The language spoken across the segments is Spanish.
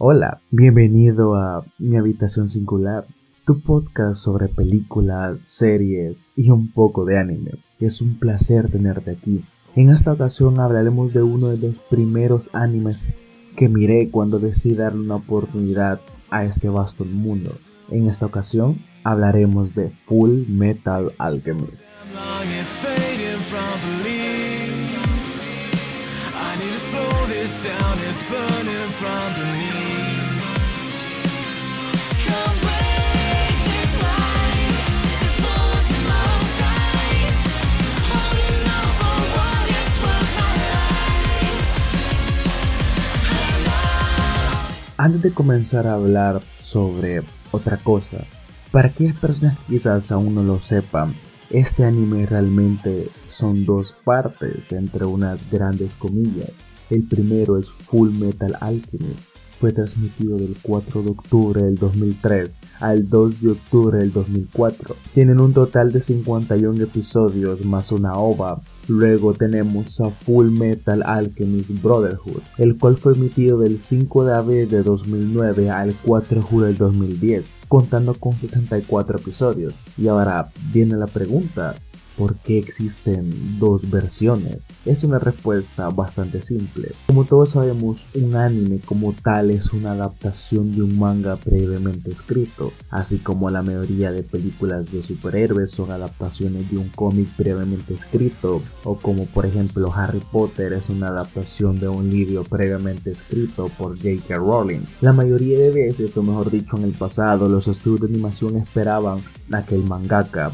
Hola, bienvenido a Mi Habitación Singular, tu podcast sobre películas, series y un poco de anime. Es un placer tenerte aquí. En esta ocasión hablaremos de uno de los primeros animes que miré cuando decidí darle una oportunidad a este vasto mundo. En esta ocasión hablaremos de Full Metal Alchemist. Antes de comenzar a hablar sobre otra cosa, para aquellas personas que quizás aún no lo sepan, este anime realmente son dos partes entre unas grandes comillas. El primero es Full Metal Alchemist, fue transmitido del 4 de octubre del 2003 al 2 de octubre del 2004. Tienen un total de 51 episodios más una ova. Luego tenemos a Full Metal Alchemist Brotherhood, el cual fue emitido del 5 de abril de 2009 al 4 de julio del 2010, contando con 64 episodios. Y ahora viene la pregunta, ¿Por qué existen dos versiones? Es una respuesta bastante simple. Como todos sabemos, un anime como tal es una adaptación de un manga previamente escrito, así como la mayoría de películas de superhéroes son adaptaciones de un cómic previamente escrito, o como por ejemplo Harry Potter es una adaptación de un libro previamente escrito por J.K. Rowling. La mayoría de veces, o mejor dicho en el pasado, los estudios de animación esperaban a que el mangaka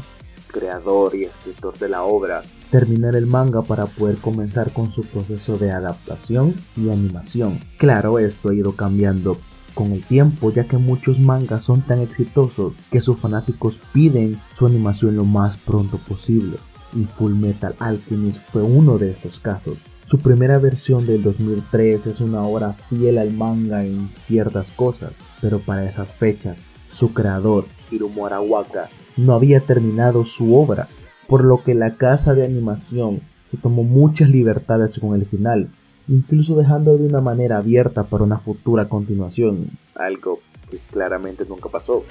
creador y escritor de la obra, terminar el manga para poder comenzar con su proceso de adaptación y animación. Claro, esto ha ido cambiando con el tiempo, ya que muchos mangas son tan exitosos que sus fanáticos piden su animación lo más pronto posible. Y Full Metal Alchemist fue uno de esos casos. Su primera versión del 2003 es una obra fiel al manga en ciertas cosas, pero para esas fechas, su creador, Hiromu Arawaka, no había terminado su obra, por lo que la casa de animación se tomó muchas libertades con el final, incluso dejando de una manera abierta para una futura continuación, algo que claramente nunca pasó.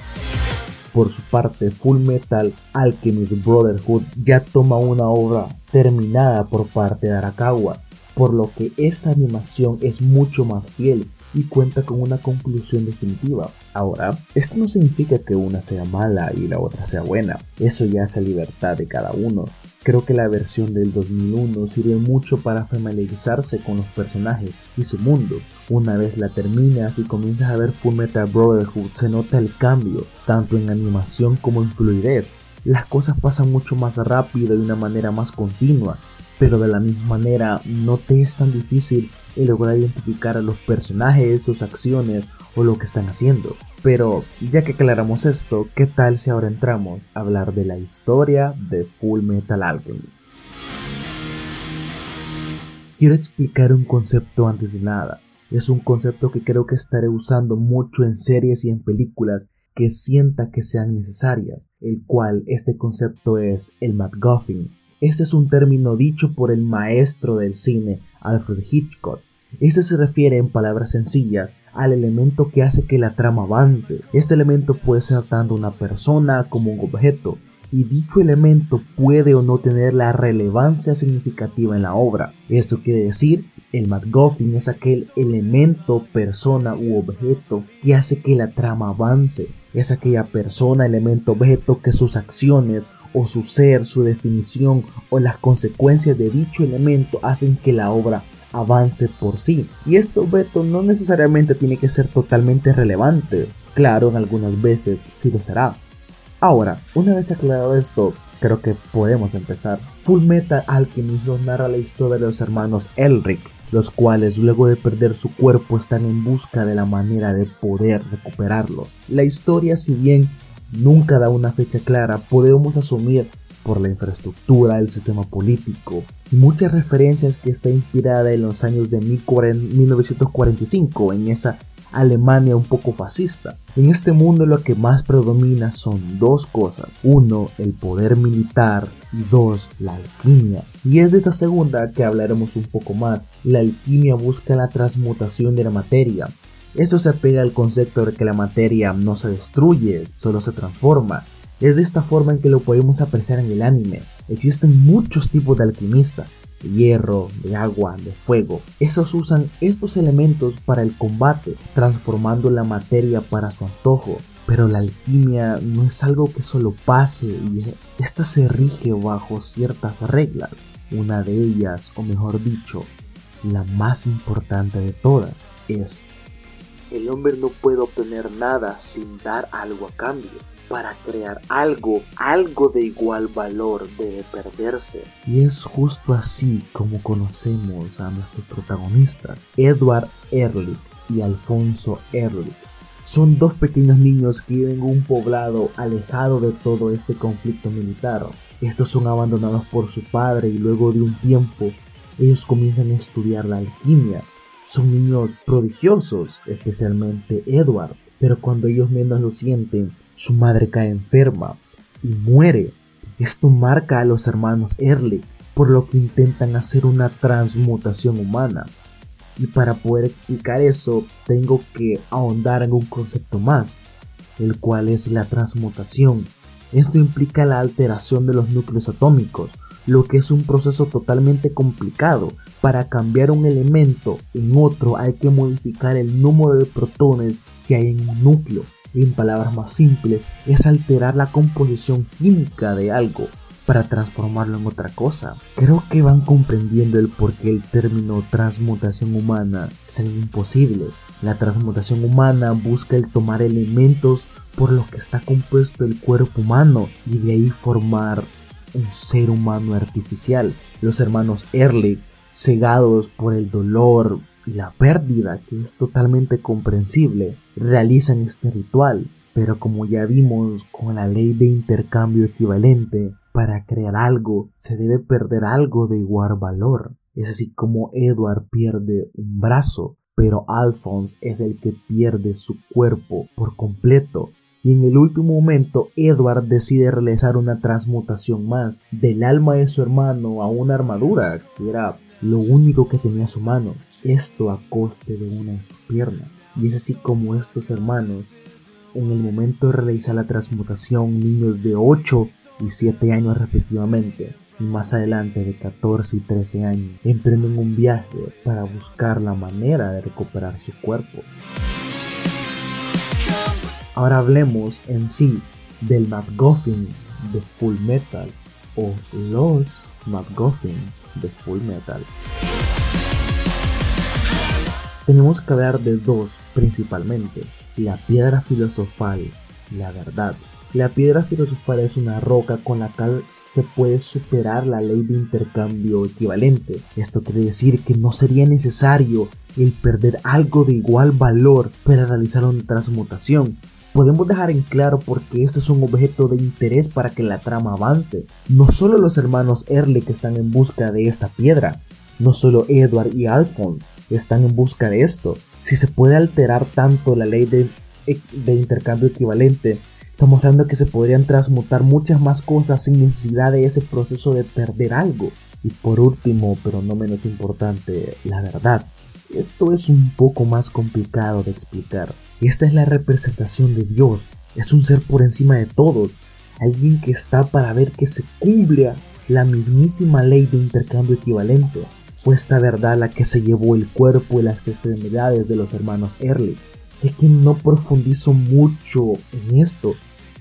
Por su parte, Full Metal Alchemist Brotherhood ya toma una obra terminada por parte de Arakawa, por lo que esta animación es mucho más fiel y cuenta con una conclusión definitiva. Ahora, esto no significa que una sea mala y la otra sea buena, eso ya es libertad de cada uno. Creo que la versión del 2001 sirve mucho para familiarizarse con los personajes y su mundo. Una vez la terminas y comienzas a ver Fullmetal Brotherhood, se nota el cambio, tanto en animación como en fluidez. Las cosas pasan mucho más rápido y de una manera más continua, pero de la misma manera no te es tan difícil el lograr identificar a los personajes, sus acciones o lo que están haciendo. Pero ya que aclaramos esto, ¿qué tal si ahora entramos a hablar de la historia de Full Metal Alchemist? Quiero explicar un concepto antes de nada. Es un concepto que creo que estaré usando mucho en series y en películas que sienta que sean necesarias, el cual este concepto es el MacGuffin, este es un término dicho por el maestro del cine, Alfred Hitchcock. Este se refiere en palabras sencillas al elemento que hace que la trama avance. Este elemento puede ser tanto una persona como un objeto, y dicho elemento puede o no tener la relevancia significativa en la obra. Esto quiere decir, el MacGuffin es aquel elemento, persona u objeto que hace que la trama avance. Es aquella persona, elemento, objeto que sus acciones o su ser, su definición o las consecuencias de dicho elemento hacen que la obra avance por sí. Y esto, Beto, no necesariamente tiene que ser totalmente relevante. Claro, en algunas veces sí lo será. Ahora, una vez aclarado esto, creo que podemos empezar. Full Metal Alchemist nos narra la historia de los hermanos Elric, los cuales luego de perder su cuerpo están en busca de la manera de poder recuperarlo. La historia, si bien nunca da una fecha clara, podemos asumir por la infraestructura, el sistema político y muchas referencias que está inspirada en los años de 1945, en esa Alemania un poco fascista. En este mundo lo que más predomina son dos cosas. Uno, el poder militar y dos, la alquimia. Y es de esta segunda que hablaremos un poco más. La alquimia busca la transmutación de la materia, Esto se apega al concepto de que la materia no se destruye, solo se transforma. Es de esta forma en que lo podemos apreciar en el anime. Existen muchos tipos de alquimistas, de hierro, de agua, de fuego. Estos usan estos elementos para el combate, transformando la materia para su antojo. Pero la alquimia no es algo que solo pase y esta se rige bajo ciertas reglas. Una de ellas, o mejor dicho, la más importante de todas, es el hombre no puede obtener nada sin dar algo a cambio. Para crear algo, algo de igual valor debe perderse. Y es justo así como conocemos a nuestros protagonistas, Edward Ehrlich y Alfonso Ehrlich son dos pequeños niños que viven en un poblado alejado de todo este conflicto militar. Estos son abandonados por su padre y luego de un tiempo ellos comienzan a estudiar la alquimia. Son niños prodigiosos, especialmente Edward, pero cuando ellos menos lo sienten, su madre cae enferma y muere. Esto marca a los hermanos Early, por lo que intentan hacer una transmutación humana. Y para poder explicar eso, tengo que ahondar en un concepto más, el cual es la transmutación. Esto implica la alteración de los núcleos atómicos, lo que es un proceso totalmente complicado. Para cambiar un elemento en otro hay que modificar el número de protones que hay en un núcleo. En palabras más simples, es alterar la composición química de algo para transformarlo en otra cosa. Creo que van comprendiendo el por qué el término transmutación humana es algo imposible. La transmutación humana busca el tomar elementos por los que está compuesto el cuerpo humano y de ahí formar un ser humano artificial. Los hermanos Early, cegados por el dolor y la pérdida, que es totalmente comprensible, realizan este ritual. Pero como ya vimos con la ley de intercambio equivalente, para crear algo se debe perder algo de igual valor. Es así como Edward pierde un brazo, pero Alphonse es el que pierde su cuerpo por completo. Y en el último momento, Edward decide realizar una transmutación más del alma de su hermano a una armadura, que era lo único que tenía su mano. Esto a coste de una de sus piernas. Y es así como estos hermanos, en el momento de realizar la transmutación, niños de 8 y 7 años respectivamente, y más adelante de 14 y 13 años, emprenden un viaje para buscar la manera de recuperar su cuerpo. Ahora hablemos en sí del MacGuffin de Full Metal o los MacGuffin de Full Metal. Tenemos que hablar de dos principalmente, la piedra filosofal, la verdad, la piedra filosofal es una roca con la cual se puede superar la ley de intercambio equivalente. Esto quiere decir que no sería necesario el perder algo de igual valor para realizar una transmutación. Podemos dejar en claro porque esto es un objeto de interés para que la trama avance. No solo los hermanos que están en busca de esta piedra, no solo Edward y Alphonse están en busca de esto. Si se puede alterar tanto la ley de, de intercambio equivalente Estamos hablando que se podrían transmutar muchas más cosas sin necesidad de ese proceso de perder algo. Y por último, pero no menos importante, la verdad. Esto es un poco más complicado de explicar. Esta es la representación de Dios. Es un ser por encima de todos. Alguien que está para ver que se cumpla la mismísima ley de intercambio equivalente. Fue esta verdad la que se llevó el cuerpo y las extremidades de los hermanos Early. Sé que no profundizo mucho en esto,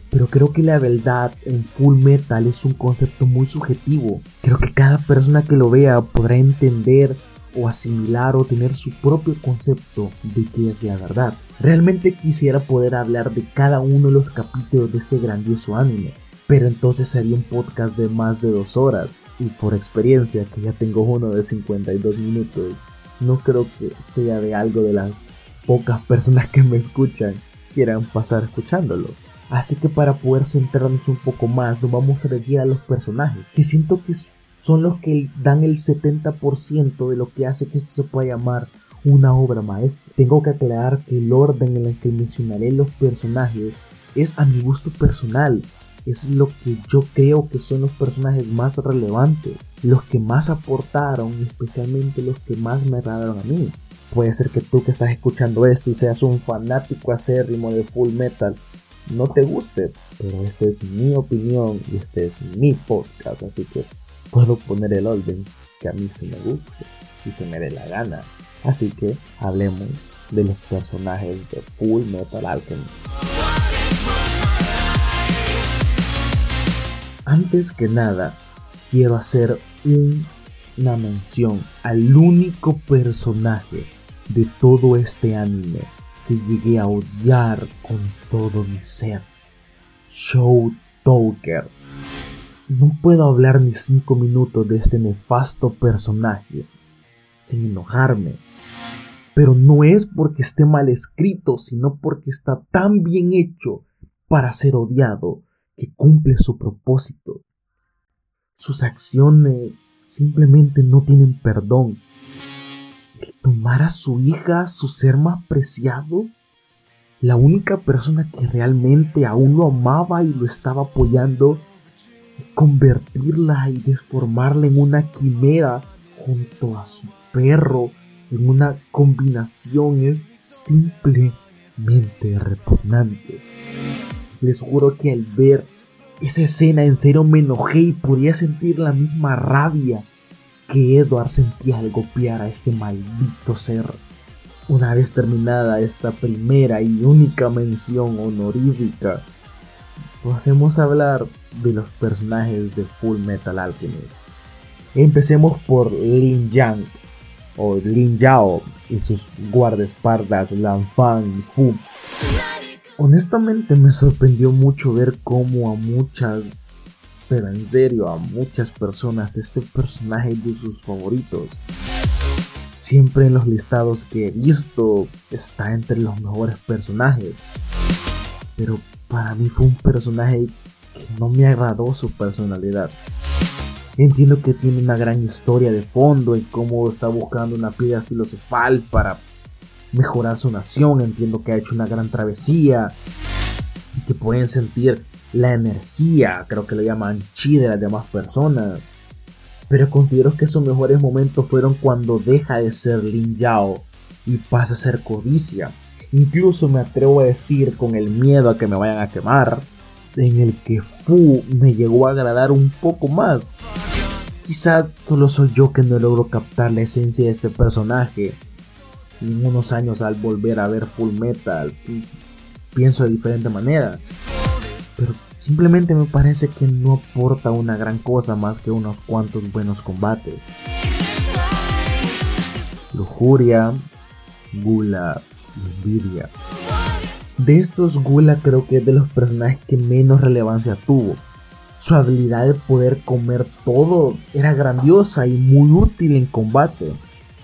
pero creo que la verdad en Full Metal es un concepto muy subjetivo. Creo que cada persona que lo vea podrá entender o asimilar o tener su propio concepto de qué es la verdad. Realmente quisiera poder hablar de cada uno de los capítulos de este grandioso anime, pero entonces sería un podcast de más de dos horas y por experiencia que ya tengo uno de 52 minutos, no creo que sea de algo de las pocas personas que me escuchan quieran pasar escuchándolo. Así que para poder centrarnos un poco más, nos vamos a dirigir a los personajes, que siento que son los que dan el 70% de lo que hace que esto se pueda llamar una obra maestra. Tengo que aclarar que el orden en el que mencionaré los personajes es a mi gusto personal, es lo que yo creo que son los personajes más relevantes, los que más aportaron, especialmente los que más me agradaron a mí. Puede ser que tú que estás escuchando esto y seas un fanático acérrimo de Full Metal, no te guste, pero esta es mi opinión y este es mi podcast, así que puedo poner el orden que a mí se me guste y se me dé la gana. Así que hablemos de los personajes de Full Metal Alchemist. Antes que nada, quiero hacer una mención al único personaje de todo este anime que llegué a odiar con todo mi ser. Show Talker. No puedo hablar ni cinco minutos de este nefasto personaje sin enojarme. Pero no es porque esté mal escrito, sino porque está tan bien hecho para ser odiado que cumple su propósito. Sus acciones simplemente no tienen perdón el tomar a su hija, su ser más preciado, la única persona que realmente aún lo amaba y lo estaba apoyando, y convertirla y desformarla en una quimera junto a su perro, en una combinación es simplemente repugnante. Les juro que al ver esa escena en serio me enojé y podía sentir la misma rabia que Edward sentía al golpear a este maldito ser. Una vez terminada esta primera y única mención honorífica, pasemos a hablar de los personajes de Full Metal Alchemist. Empecemos por Lin Yang o Lin Yao y sus guardaespaldas Lan Fan y Fu. Honestamente me sorprendió mucho ver cómo a muchas pero en serio a muchas personas este personaje de sus favoritos. Siempre en los listados que he visto está entre los mejores personajes. Pero para mí fue un personaje que no me agradó su personalidad. Entiendo que tiene una gran historia de fondo y cómo está buscando una piedra filosofal para mejorar su nación. Entiendo que ha hecho una gran travesía y que pueden sentir la energía, creo que le llaman chi de las demás personas. Pero considero que sus mejores momentos fueron cuando deja de ser Lin Yao y pasa a ser codicia. Incluso me atrevo a decir con el miedo a que me vayan a quemar, en el que Fu me llegó a agradar un poco más. Quizás solo soy yo que no logro captar la esencia de este personaje. en unos años al volver a ver Full Metal, pienso de diferente manera pero simplemente me parece que no aporta una gran cosa más que unos cuantos buenos combates. Lujuria, Gula Envidia. De estos, Gula creo que es de los personajes que menos relevancia tuvo. Su habilidad de poder comer todo era grandiosa y muy útil en combate,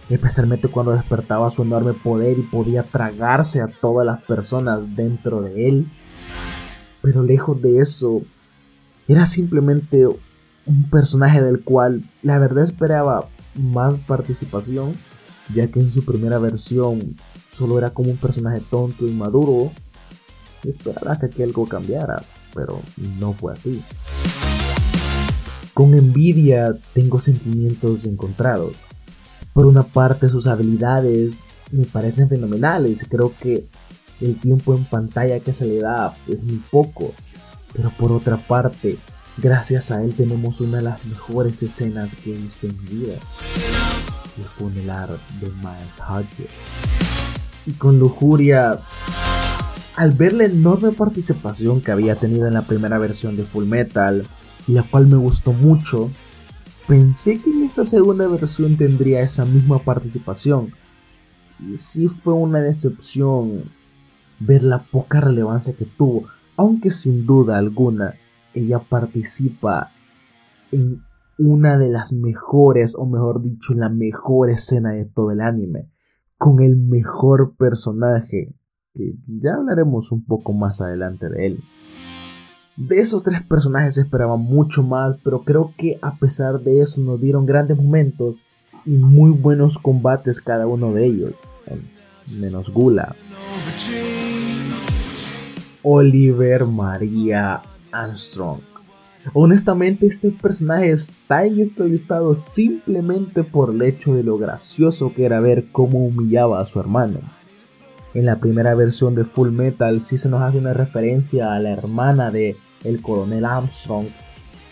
especialmente cuando despertaba su enorme poder y podía tragarse a todas las personas dentro de él pero lejos de eso, era simplemente un personaje del cual la verdad esperaba más participación, ya que en su primera versión solo era como un personaje tonto y maduro. Esperaba que algo cambiara, pero no fue así. Con envidia tengo sentimientos encontrados. Por una parte sus habilidades me parecen fenomenales, creo que el tiempo en pantalla que se le da es muy poco, pero por otra parte, gracias a él tenemos una de las mejores escenas que he visto en mi vida, el funeral de Miles Hodges. Y con lujuria, al ver la enorme participación que había tenido en la primera versión de Full Metal, la cual me gustó mucho, pensé que en esta segunda versión tendría esa misma participación. Y sí fue una decepción ver la poca relevancia que tuvo, aunque sin duda alguna ella participa en una de las mejores, o mejor dicho, la mejor escena de todo el anime, con el mejor personaje, que ya hablaremos un poco más adelante de él. De esos tres personajes esperaba mucho más, pero creo que a pesar de eso nos dieron grandes momentos y muy buenos combates cada uno de ellos, menos Gula. Oliver María Armstrong. Honestamente, este personaje está en este listado simplemente por el hecho de lo gracioso que era ver cómo humillaba a su hermano. En la primera versión de Full Metal sí se nos hace una referencia a la hermana de el coronel Armstrong,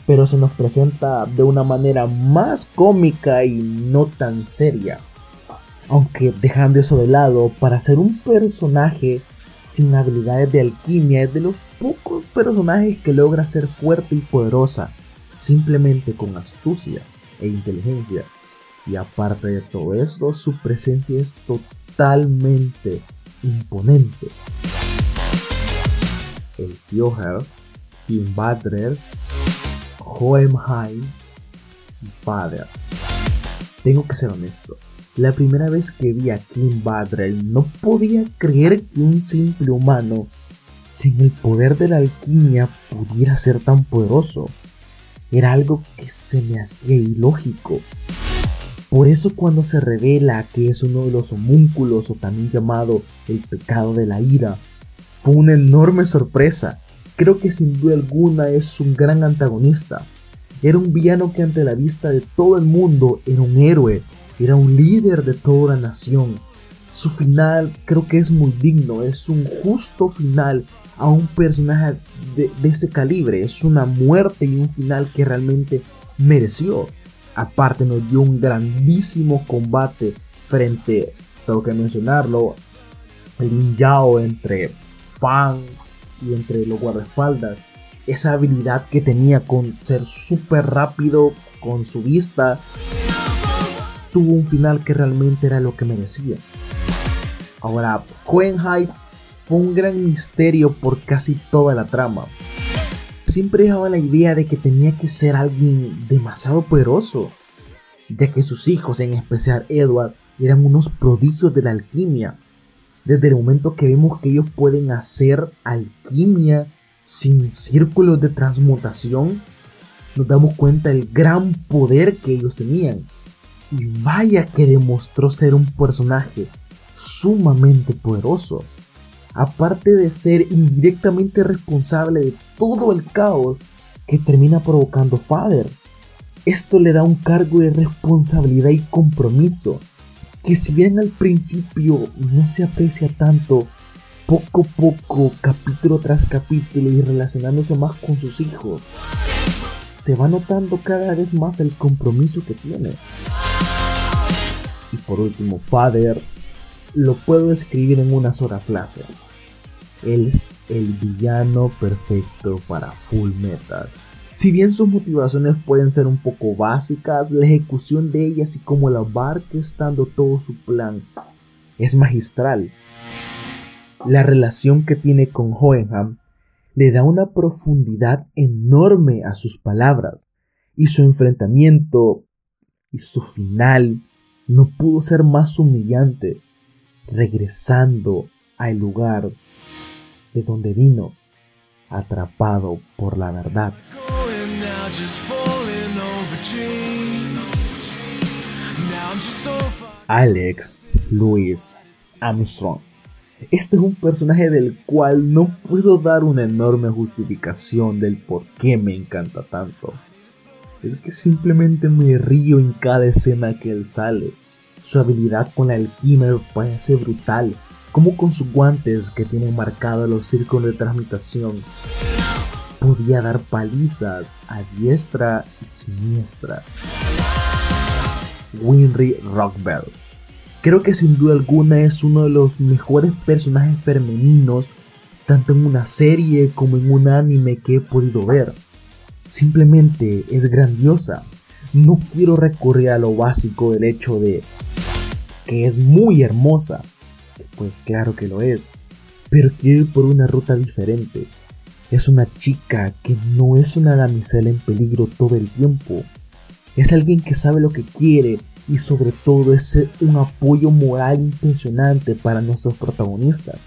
pero se nos presenta de una manera más cómica y no tan seria. Aunque dejando eso de lado, para ser un personaje sin habilidades de alquimia es de los pocos personajes que logra ser fuerte y poderosa simplemente con astucia e inteligencia. Y aparte de todo esto, su presencia es totalmente imponente. El Fjoher, Kim Badrer, Hohenheim y Father. Tengo que ser honesto, la primera vez que vi a Kim Badrell no podía creer que un simple humano sin el poder de la alquimia pudiera ser tan poderoso. Era algo que se me hacía ilógico. Por eso cuando se revela que es uno de los homúnculos o también llamado el pecado de la ira, fue una enorme sorpresa. Creo que sin duda alguna es un gran antagonista. Era un villano que ante la vista de todo el mundo era un héroe era un líder de toda la nación. Su final creo que es muy digno, es un justo final a un personaje de, ese calibre, es una muerte y un final que realmente mereció. Aparte nos dio un grandísimo combate frente, tengo que mencionarlo, el Yao entre Fang y entre los guardaespaldas. Esa habilidad que tenía con ser súper rápido con su vista tuvo un final que realmente era lo que merecía. Ahora, Hohenheim fue un gran misterio por casi toda la trama. Siempre dejaba la idea de que tenía que ser alguien demasiado poderoso, ya que sus hijos, en especial Edward, eran unos prodigios de la alquimia. Desde el momento que vemos que ellos pueden hacer alquimia sin círculos de transmutación, nos damos cuenta del gran poder que ellos tenían. Y vaya que demostró ser un personaje sumamente poderoso. Aparte de ser indirectamente responsable de todo el caos que termina provocando Father. Esto le da un cargo de responsabilidad y compromiso que si bien al principio no se aprecia tanto, poco a poco, capítulo tras capítulo y relacionándose más con sus hijos, se va notando cada vez más el compromiso que tiene. Y por último, Father lo puedo describir en una sola frase. Es el villano perfecto para Full Metal. Si bien sus motivaciones pueden ser un poco básicas, la ejecución de ellas y cómo la va estando todo su plan es magistral. La relación que tiene con Hohenham le da una profundidad enorme a sus palabras y su enfrentamiento y su final no pudo ser más humillante, regresando al lugar de donde vino, atrapado por la verdad. Alex Louis Armstrong. Este es un personaje del cual no puedo dar una enorme justificación del por qué me encanta tanto es que simplemente me río en cada escena que él sale. Su habilidad con la alquimia parece brutal, como con sus guantes que tienen marcados los círculos de transmutación. Podía dar palizas a diestra y siniestra. Winry Rockbell. Creo que sin duda alguna es uno de los mejores personajes femeninos, tanto en una serie como en un anime que he podido ver simplemente es grandiosa. No quiero recurrir a lo básico del hecho de que es muy hermosa. Pues claro que lo es. Pero quiero ir por una ruta diferente. Es una chica que no es una damisela en peligro todo el tiempo. Es alguien que sabe lo que quiere y sobre todo es un apoyo moral impresionante para nuestros protagonistas.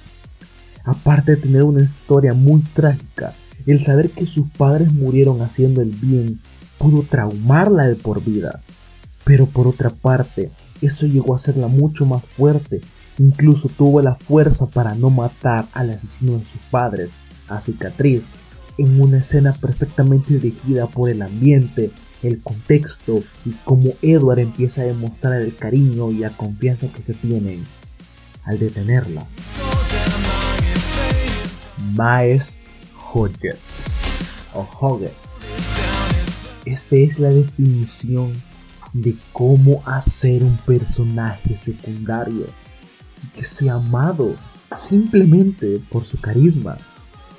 Aparte de tener una historia muy trágica, el saber que sus padres murieron haciendo el bien pudo traumarla de por vida. Pero por otra parte, eso llegó a hacerla mucho más fuerte. Incluso tuvo la fuerza para no matar al asesino de sus padres, a Cicatriz, en una escena perfectamente dirigida por el ambiente, el contexto y cómo Edward empieza a demostrar el cariño y la confianza que se tienen al detenerla. Maes Hodges o Hodges. Esta es la definición de cómo hacer un personaje secundario que sea amado simplemente por su carisma.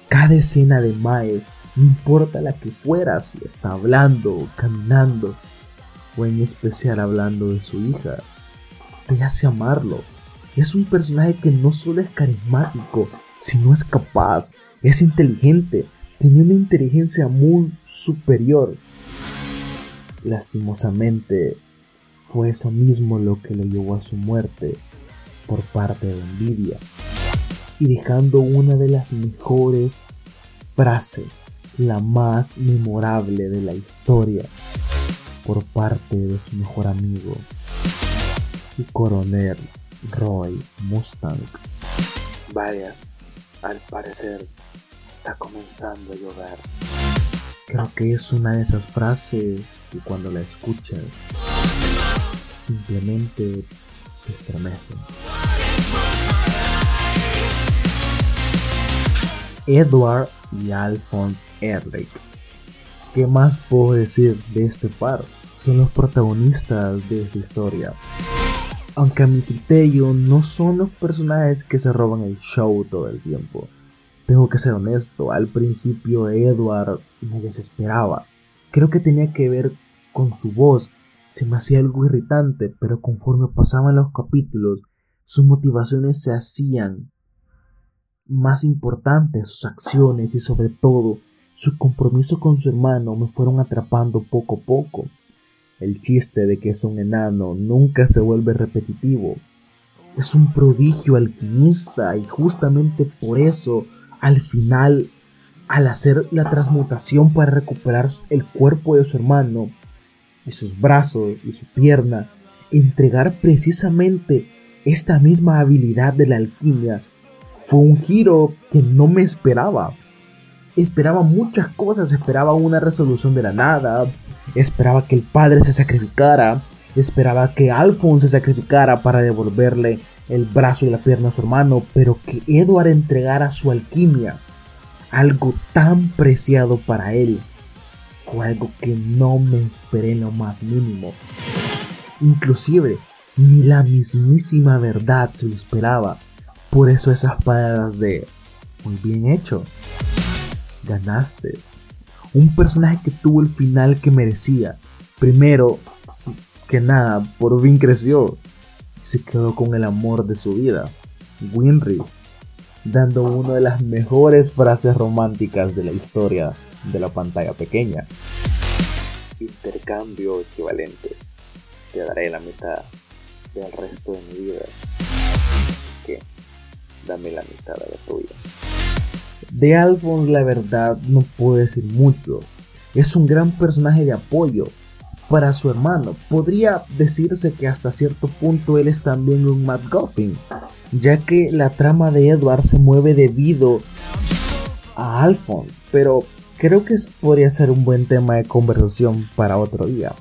Cada escena de Mae, no importa la que fuera, si está hablando, caminando, o en especial hablando de su hija, te hace amarlo. Es un personaje que no solo es carismático, sino es capaz, es inteligente, tiene una inteligencia muy superior. Lastimosamente, fue eso mismo lo que lo llevó a su muerte por parte de envidia y dejando una de las mejores frases, la más memorable de la historia, por parte de su mejor amigo, y coronel Roy Mustang. Vaya, al parecer está comenzando a llover. Creo que es una de esas frases que cuando la escuchas simplemente te estremecen. Edward y Alphonse Ehrlich. ¿Qué más puedo decir de este par? Son los protagonistas de esta historia. Aunque a mi criterio no son los personajes que se roban el show todo el tiempo. Tengo que ser honesto, al principio Edward me desesperaba. Creo que tenía que ver con su voz, se me hacía algo irritante, pero conforme pasaban los capítulos, sus motivaciones se hacían más importantes sus acciones y sobre todo su compromiso con su hermano me fueron atrapando poco a poco. El chiste de que es un enano nunca se vuelve repetitivo. Es un prodigio alquimista y justamente por eso al final al hacer la transmutación para recuperar el cuerpo de su hermano y sus brazos y su pierna, entregar precisamente esta misma habilidad de la alquimia fue un giro que no me esperaba. Esperaba muchas cosas, esperaba una resolución de la nada, esperaba que el padre se sacrificara, esperaba que Alphonse se sacrificara para devolverle el brazo y la pierna a su hermano, pero que Edward entregara su alquimia, algo tan preciado para él, fue algo que no me esperé lo más mínimo. Inclusive, ni la mismísima verdad se lo esperaba. Por eso esas palabras de muy bien hecho. Ganaste. Un personaje que tuvo el final que merecía. Primero que nada, por fin creció. Se quedó con el amor de su vida. Winry. Dando una de las mejores frases románticas de la historia de la pantalla pequeña. Intercambio equivalente. Te daré la mitad del resto de mi vida dame la mitad de la tuya. De Alphonse la verdad no puedo decir mucho. Es un gran personaje de apoyo para su hermano. Podría decirse que hasta cierto punto él es también un McGuffin, ya que la trama de Edward se mueve debido a Alphonse, pero creo que podría ser un buen tema de conversación para otro día.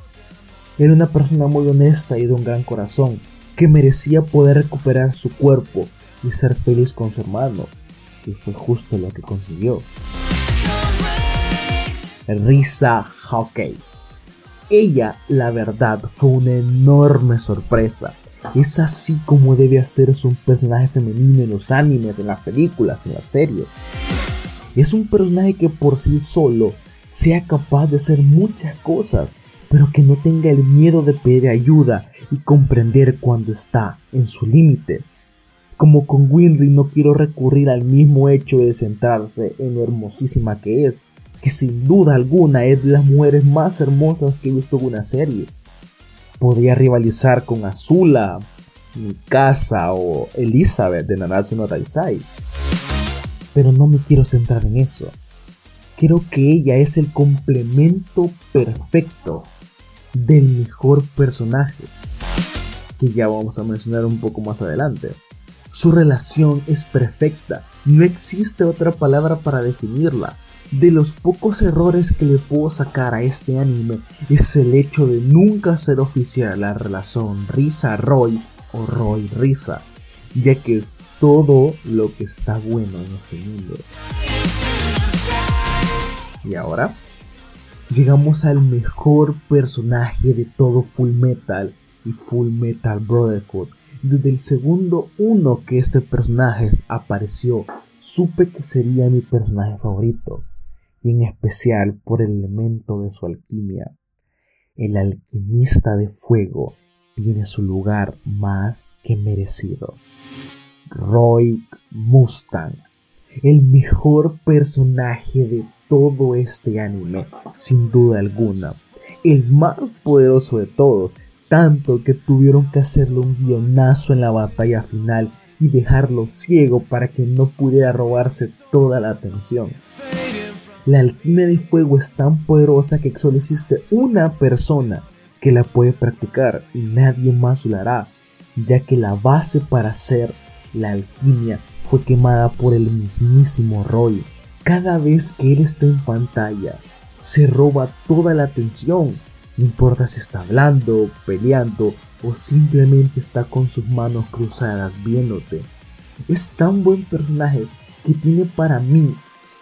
Era una persona muy honesta y de un gran corazón, que merecía poder recuperar su cuerpo y ser feliz con su hermano, y fue justo lo que consiguió. Risa Hockey. Ella, la verdad, fue una enorme sorpresa. Es así como debe hacerse un personaje femenino en los animes, en las películas, en las series. Es un personaje que por sí solo sea capaz de hacer muchas cosas, pero que no tenga el miedo de pedir ayuda y comprender cuando está en su límite. Como con Winry no quiero recurrir al mismo hecho de centrarse en lo hermosísima que es, que sin duda alguna es de las mujeres más hermosas que he visto en una serie. Podría rivalizar con Azula, Mikasa o Elizabeth de Nanatsu no Taisai. Pero no me quiero centrar en eso. Creo que ella es el complemento perfecto del mejor personaje, que ya vamos a mencionar un poco más adelante. Su relación es perfecta, no existe otra palabra para definirla. de los pocos errores que le puedo sacar a este anime es el hecho de nunca ser oficial la relación Risa-Roy o Roy-Risa, ya que es todo lo que está bueno en este mundo. Y ahora llegamos al mejor personaje de todo Full Metal y Full Metal Brotherhood. Desde el segundo uno que este personaje apareció, supe que sería mi personaje favorito, y en especial por el elemento de su alquimia. El alquimista de fuego tiene su lugar más que merecido. Roy Mustang, el mejor personaje de todo este anime, sin duda alguna. El más poderoso de todos, tanto que tuvieron que hacerle un guionazo en la batalla final y dejarlo ciego para que no pudiera robarse toda la atención. La alquimia de fuego es tan poderosa que solo existe una persona que la puede practicar y nadie más lo hará, ya que la base para hacer la alquimia fue quemada por el mismísimo Roy. Cada vez que él está en pantalla, se roba toda la atención. No importa si está hablando, peleando o simplemente está con sus manos cruzadas viéndote. Es tan buen personaje que tiene para mí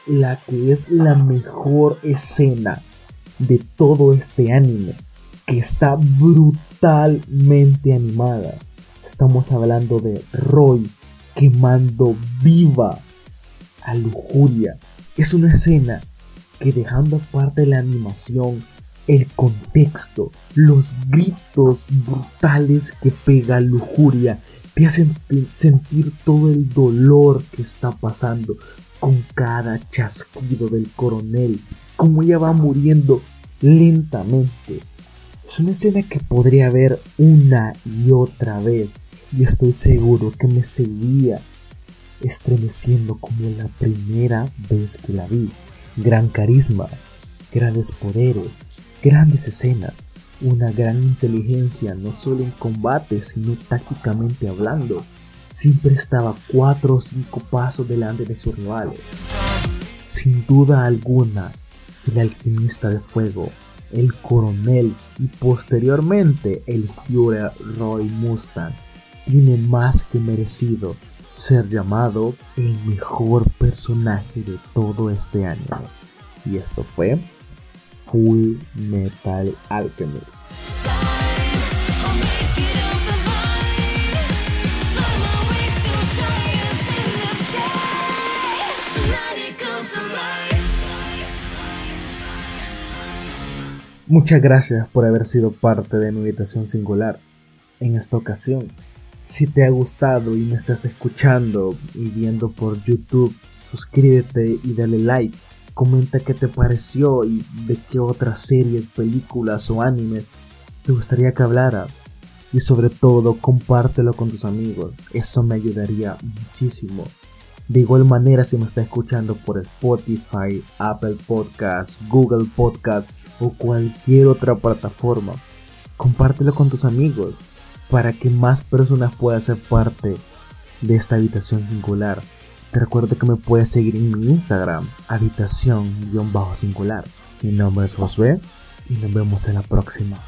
la que es la mejor escena de todo este anime, que está brutalmente animada. Estamos hablando de Roy quemando viva a Lujuria. Es una escena que dejando aparte la animación, el contexto, los gritos brutales que pega Lujuria, te hacen sentir todo el dolor que está pasando con cada chasquido del coronel, como ella va muriendo lentamente. Es una escena que podría ver una y otra vez y estoy seguro que me seguía estremeciendo como la primera vez que la vi. Gran carisma, grandes poderes, grandes escenas, una gran inteligencia no solo en combate sino tácticamente hablando. Siempre estaba cuatro o cinco pasos delante de sus rivales. Sin duda alguna, el alquimista de fuego, el coronel y posteriormente el Führer Roy Mustang tiene más que merecido ser llamado el mejor personaje de todo este año. Y esto fue Full Metal Alchemist. Muchas gracias por haber sido parte de mi habitación singular. En esta ocasión si te ha gustado y me estás escuchando y viendo por YouTube, suscríbete y dale like. Comenta qué te pareció y de qué otras series, películas o animes te gustaría que hablara. Y sobre todo, compártelo con tus amigos. Eso me ayudaría muchísimo. De igual manera, si me estás escuchando por Spotify, Apple Podcast, Google Podcast o cualquier otra plataforma, compártelo con tus amigos para que más personas puedan ser parte de esta habitación singular. Te recuerdo que me puedes seguir en mi Instagram, habitación-singular. Mi nombre es Josué y nos vemos en la próxima.